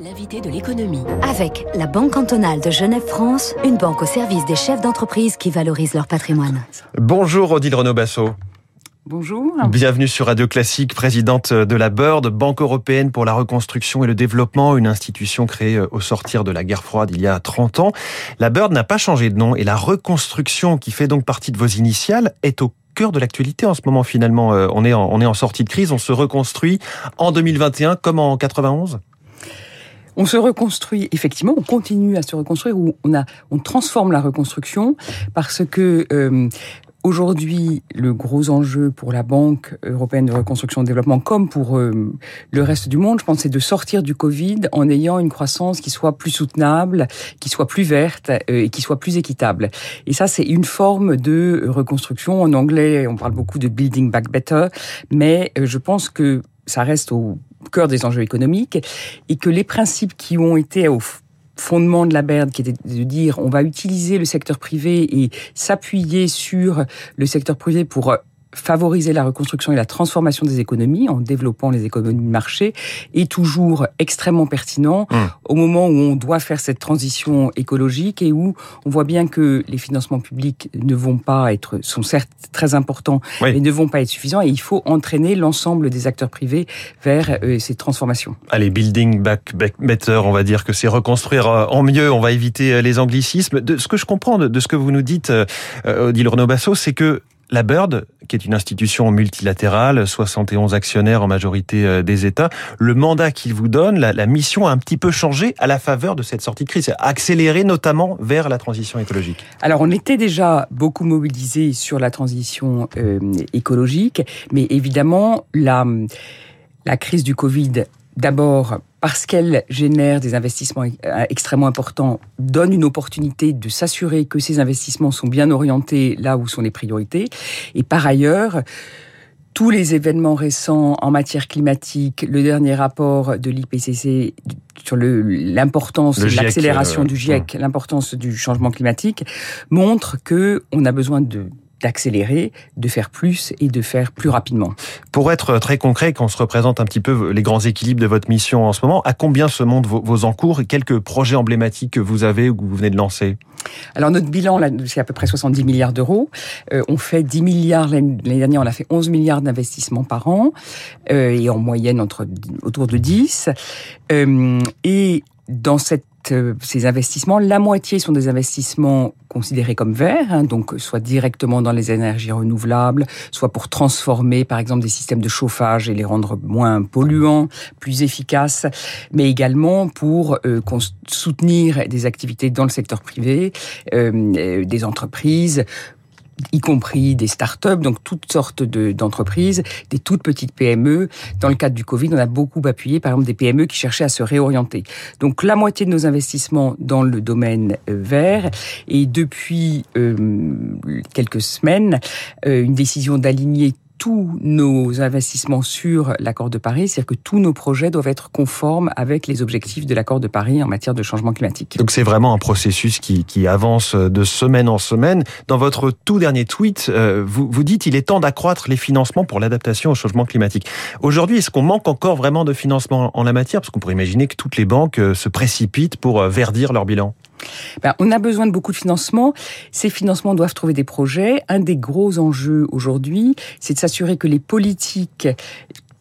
L'invité de l'économie. Avec la Banque cantonale de Genève-France, une banque au service des chefs d'entreprise qui valorisent leur patrimoine. Bonjour Odile Renaud-Basso. Bonjour. Bienvenue sur Radio Classique, présidente de la BIRD, Banque européenne pour la reconstruction et le développement, une institution créée au sortir de la guerre froide il y a 30 ans. La BIRD n'a pas changé de nom et la reconstruction qui fait donc partie de vos initiales est au cœur de l'actualité en ce moment finalement. Euh, on est en, on est en sortie de crise, on se reconstruit en 2021 comme en 91 on se reconstruit, effectivement, on continue à se reconstruire, ou on, a, on transforme la reconstruction parce que euh, Aujourd'hui, le gros enjeu pour la Banque européenne de reconstruction et de développement, comme pour euh, le reste du monde, je pense, c'est de sortir du Covid en ayant une croissance qui soit plus soutenable, qui soit plus verte euh, et qui soit plus équitable. Et ça, c'est une forme de reconstruction. En anglais, on parle beaucoup de building back better, mais euh, je pense que ça reste au cœur des enjeux économiques et que les principes qui ont été au fondement de la BERD, qui était de dire on va utiliser le secteur privé et s'appuyer sur le secteur privé pour favoriser la reconstruction et la transformation des économies en développant les économies de marché est toujours extrêmement pertinent mmh. au moment où on doit faire cette transition écologique et où on voit bien que les financements publics ne vont pas être sont certes très importants mais ne vont pas être suffisants et il faut entraîner l'ensemble des acteurs privés vers euh, ces transformations. Allez, building back, better, on va dire que c'est reconstruire euh, en mieux, on va éviter euh, les anglicismes. De ce que je comprends de, ce que vous nous dites, Odile Renaud-Basso, c'est que la BIRD, qui est une institution multilatérale, 71 actionnaires en majorité euh, des États, le mandat qu'il vous donne, la, mission a un petit peu changé à la faveur de cette sortie de crise, accéléré notamment vers la transition écologique. Alors on était déjà beaucoup mobilisé sur la transition euh, écologique, mais évidemment la crise du Covid d'abord parce qu'elle génère des investissements euh, extrêmement importants, donne une opportunité de s'assurer que ces investissements sont bien orientés là où sont les priorités. Et par ailleurs, tous les événements récents en matière climatique, le dernier rapport de l'IPCC sur l'importance de l'accélération euh, du GIEC, l'importance du changement climatique, montrent que on a besoin de d'accélérer, de faire plus et de faire plus rapidement. Pour être très concret, quand on se représente un petit peu les grands équilibres de votre mission en ce moment, à combien se montent vos, encours et quelques projets emblématiques que vous avez ou que vous venez de lancer? Alors notre bilan, c'est à peu près 70 milliards d'euros. Euh, on fait 10 milliards l'année dernière, on a fait 11 milliards d'investissements par an euh, et en moyenne entre autour de 10. Euh, et dans cette ces investissements, la moitié sont des investissements considérés comme verts, hein, donc soit directement dans les énergies renouvelables, soit pour transformer par exemple des systèmes de chauffage et les rendre moins polluants, plus efficaces, mais également pour euh, soutenir des activités dans le secteur privé, euh, des entreprises, y compris des start-up, donc toutes sortes d'entreprises, des toutes petites PME. Dans le cadre du Covid, on a beaucoup appuyé, par exemple, des PME qui cherchaient à se réorienter. Donc la moitié de nos investissements dans le domaine euh, vert. Et depuis euh, quelques semaines, euh, une décision d'aligner tous nos investissements sur l'accord de Paris, c'est-à-dire que tous nos projets doivent être conformes avec les objectifs de l'accord de Paris en matière de changement climatique. Donc c'est vraiment un processus qui, avance de semaine en semaine. Dans votre tout dernier tweet, euh, vous, vous dites il est temps d'accroître les financements pour l'adaptation au changement climatique. Aujourd'hui, est-ce qu'on manque encore vraiment de financement en la matière? Parce qu'on pourrait imaginer que toutes les banques euh, se précipitent pour euh, verdir leur bilan. Ben, on a besoin de beaucoup de financements. Ces financements doivent trouver des projets. Un des gros enjeux aujourd'hui, c'est de s'assurer que les politiques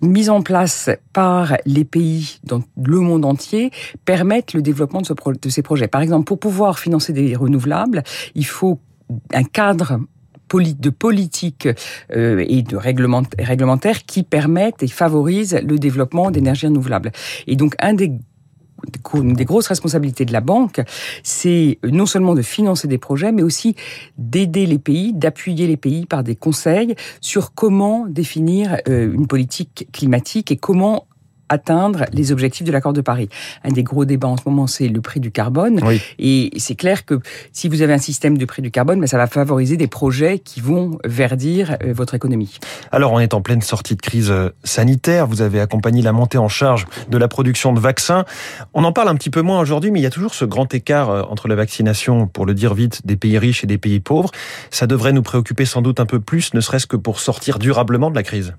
mises en place par les pays dans le monde entier permettent le développement de, ces projets. Par exemple, pour pouvoir financer des renouvelables, il faut un cadre de politique euh, et de réglementaire qui permettent et favorisent le développement d'énergies renouvelables. Et donc un des une des grosses responsabilités de la banque, c'est non seulement de financer des projets, mais aussi d'aider les pays, d'appuyer les pays par des conseils sur comment définir euh, une politique climatique et comment atteindre les objectifs de l'accord de Paris. Un des gros débats en ce moment, c'est le prix du carbone. Et c'est clair que si vous avez un système de prix du carbone, ben, ça va favoriser des projets qui vont verdir euh, votre économie. Alors, on est en pleine sortie de crise euh, sanitaire. Vous avez accompagné la montée en charge de la production de vaccins. On en parle un petit peu moins aujourd'hui, mais il y a toujours ce grand écart euh, entre la vaccination, pour le dire vite, des pays riches et des pays pauvres. Ça devrait nous préoccuper sans doute un peu plus, ne serait-ce que pour sortir durablement de la crise.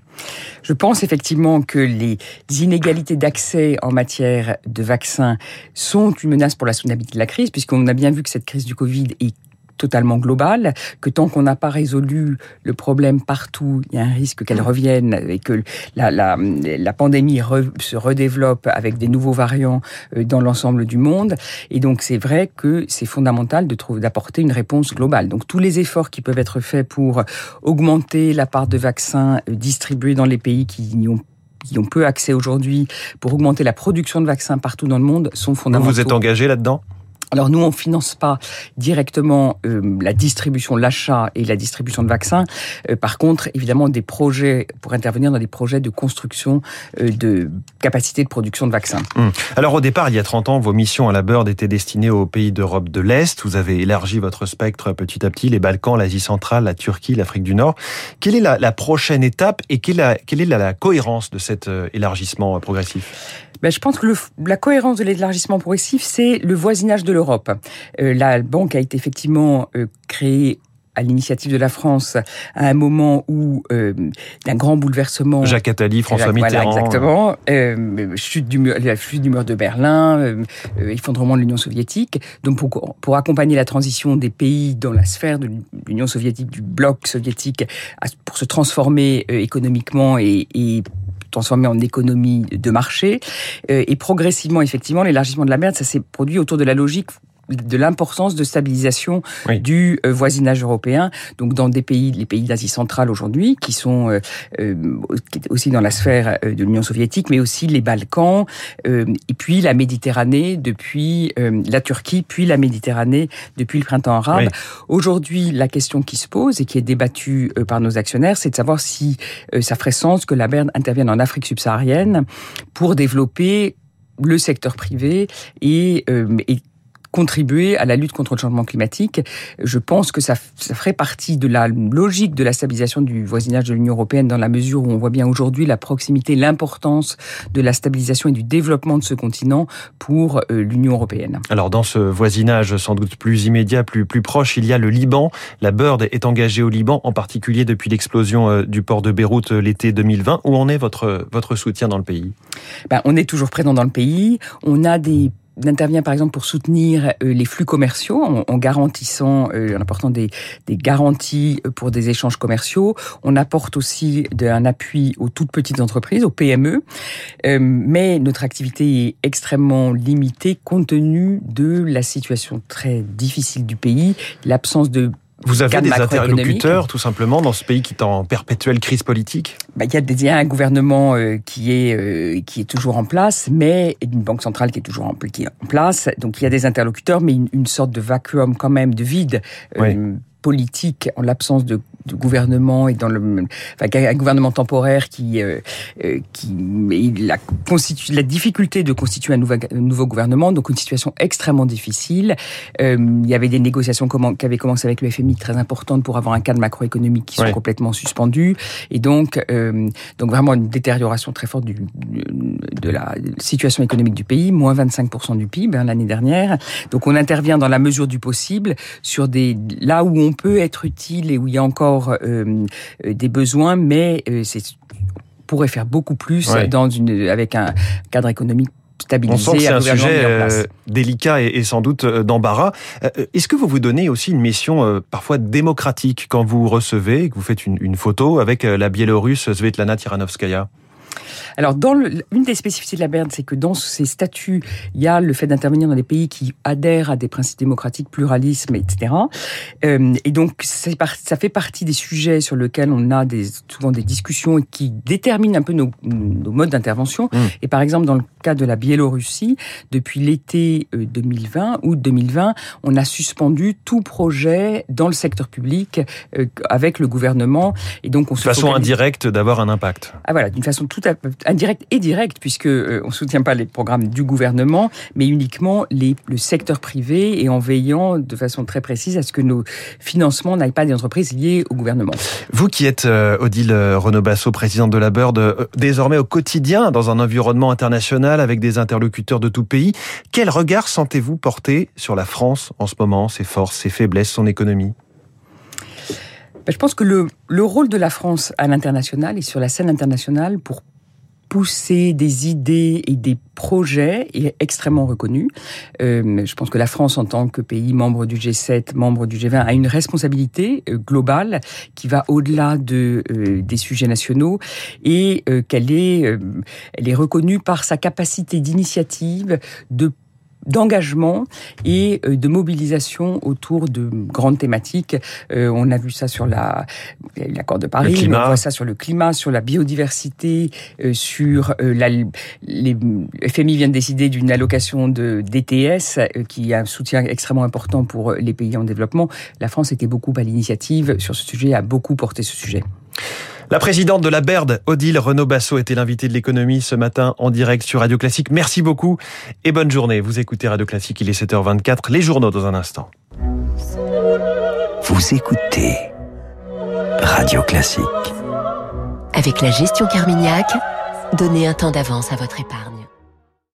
Je pense effectivement que les inégalités inégalités d'accès en matière de vaccins sont une menace pour la soutenabilité de la crise, puisqu'on a bien vu que cette crise du Covid est totalement globale, que tant qu'on n'a pas résolu le problème partout, il y a un risque qu'elle revienne et que la, pandémie se redéveloppe avec des nouveaux variants euh, dans l'ensemble du monde. Et donc c'est vrai que c'est fondamental de d'apporter une réponse globale. Donc tous les efforts qui peuvent être faits pour augmenter la part de vaccins euh, distribués dans les pays qui n'y ont qui ont peu accès aujourd'hui pour augmenter la production de vaccins partout dans le monde sont fondamentaux. Vous vous êtes engagé là-dedans? Alors nous, on finance pas directement euh, la distribution, l'achat et la distribution de vaccins. Euh, par contre, évidemment, des projets pour intervenir dans des projets de construction euh, de capacité de production de vaccins. Hum. Alors au départ, il y a 30 ans, vos missions à la Bird étaient destinées aux pays d'Europe de l'Est. Vous avez élargi votre spectre petit à petit, les Balkans, l'Asie centrale, la Turquie, l'Afrique du Nord. Quelle est la, prochaine étape et quelle, est la cohérence de cet élargissement progressif? Ben, je pense que le, la cohérence de l'élargissement progressif, c'est le voisinage de l'Europe. Euh, la banque a été effectivement euh, créée à l'initiative de la France à un moment où euh, un grand bouleversement. Jacques Attali, François Mitterrand. Exactement. Euh, chute du mur, la chute du mur de Berlin, euh, effondrement de l'Union soviétique. Donc pour, pour accompagner la transition des pays dans la sphère de l'Union soviétique, du bloc soviétique, pour se transformer économiquement et, et transformé en économie de marché. Euh, et progressivement, effectivement, l'élargissement de la mer, ça s'est produit autour de la logique de l'importance de stabilisation du euh, voisinage européen. Donc dans des pays, les pays d'Asie centrale aujourd'hui, qui sont euh, euh, aussi dans la sphère de l'Union soviétique, mais aussi les Balkans, et puis la Méditerranée depuis la Turquie, puis la Méditerranée depuis le printemps arabe. Aujourd'hui, la question qui se pose et qui est débattue par nos actionnaires, c'est de savoir si ça ferait sens que la BERN intervienne en Afrique subsaharienne pour développer le secteur privé et, et contribuer à la lutte contre le changement climatique. Je pense que ça, ça ferait partie de la logique de la stabilisation du voisinage de l'Union européenne dans la mesure où on voit bien aujourd'hui la proximité, l'importance de la stabilisation et du développement de ce continent pour euh, l'Union européenne. Alors dans ce voisinage sans doute plus immédiat, plus, plus proche, il y a le Liban. La Bird est engagée au Liban, en particulier depuis l'explosion euh, du port de Beyrouth euh, l'été 2020. Où en est votre, votre soutien dans le pays? Ben, On est toujours présent dans le pays. On a des intervient par exemple pour soutenir euh, les flux commerciaux en, garantissant, euh, en apportant des, des, garanties pour des échanges commerciaux. On apporte aussi un appui aux toutes petites entreprises, aux PME. Euh, mais notre activité est extrêmement limitée compte tenu de la situation très difficile du pays, l'absence de vous avez des interlocuteurs, tout simplement, dans ce pays qui est en perpétuelle crise politique? Bah, Il y, a un gouvernement euh, qui, est, euh, qui est toujours en place, mais une banque centrale qui est toujours en, qui est en place. Donc il y a des interlocuteurs, mais une, sorte de vacuum quand même, de vide. Euh, politique en l'absence de de gouvernement et dans le enfin, un gouvernement temporaire qui euh, euh qui la constitue la difficulté de constituer un nouveau, nouveau gouvernement donc une situation extrêmement difficile. Euh, il y avait des négociations qui avaient commencé avec le FMI très importantes pour avoir un cadre macroéconomique qui sont complètement suspendus et donc euh, donc vraiment une détérioration très forte du, de la situation économique du pays moins 25% du PIB hein, l'année dernière. Donc on intervient dans la mesure du possible sur des là où on peut être utile et où il y a encore euh, euh, des besoins, mais euh, c'est pourrait faire beaucoup plus dans une avec un cadre économique stabilisé. On sent que c'est un sujet délicat et, sans doute d'embarras. Est-ce que vous vous donnez aussi une mission parfois démocratique quand vous recevez, que vous faites une, une photo avec la Biélorusse Svetlana Tiranovskaya? Alors, dans le, une des spécificités de la BERD, c'est que dans ces statuts, il y a le fait d'intervenir dans des pays qui adhèrent à des principes démocratiques, pluralisme, etc. Euh, et donc, ça fait partie des sujets sur lesquels on a des, souvent des discussions et qui déterminent un peu nos, nos modes d'intervention. Mmh. Et par exemple, dans le cas de la Biélorussie, depuis l'été 2020, euh, août 2020, on a suspendu tout projet dans le secteur public euh, avec le gouvernement. Et donc, on se de façon indirecte d'avoir un impact. Ah voilà, d'une façon tout à indirecte et directe, puisque euh, on soutient pas les programmes du gouvernement, mais uniquement les, le secteur privé et en veillant de façon très précise à ce que nos financements n'aillent pas des entreprises liées au gouvernement. Vous qui êtes euh, Odile Renaud Basso, présidente de la Bird, euh, désormais au quotidien dans un environnement international avec des interlocuteurs de tout pays, quel regard sentez-vous porter sur la France en ce moment, ses forces, ses faiblesses, son économie? Ben, je pense que le, le rôle de la France à l'international et sur la scène internationale pour pousser des idées et des projets est extrêmement reconnu. Euh, je pense que la France, en tant que pays membre du G7, membre du G20, a une responsabilité euh, globale qui va au-delà de euh, des sujets nationaux et qu'elle est, elle est reconnue par sa capacité d'initiative, de d'engagement et euh, de mobilisation autour de grandes thématiques. Euh, on a vu ça sur la l'accord de Paris, on voit ça sur le climat, sur la biodiversité, euh, sur la les FMI vient de décider d'une allocation de DTS qui a un soutien extrêmement important pour les pays en développement. La France était beaucoup à l'initiative sur ce sujet, a beaucoup porté ce sujet. La présidente de la BERD, Odile Renaud-Basso, était l'invitée de l'économie ce matin en direct sur Radio Classique. Merci beaucoup et bonne journée. Vous écoutez Radio Classique, il est 7h24. Les journaux dans un instant. Vous écoutez Radio Classique. Avec la gestion Carmignac, donnez un temps d'avance à votre épargne.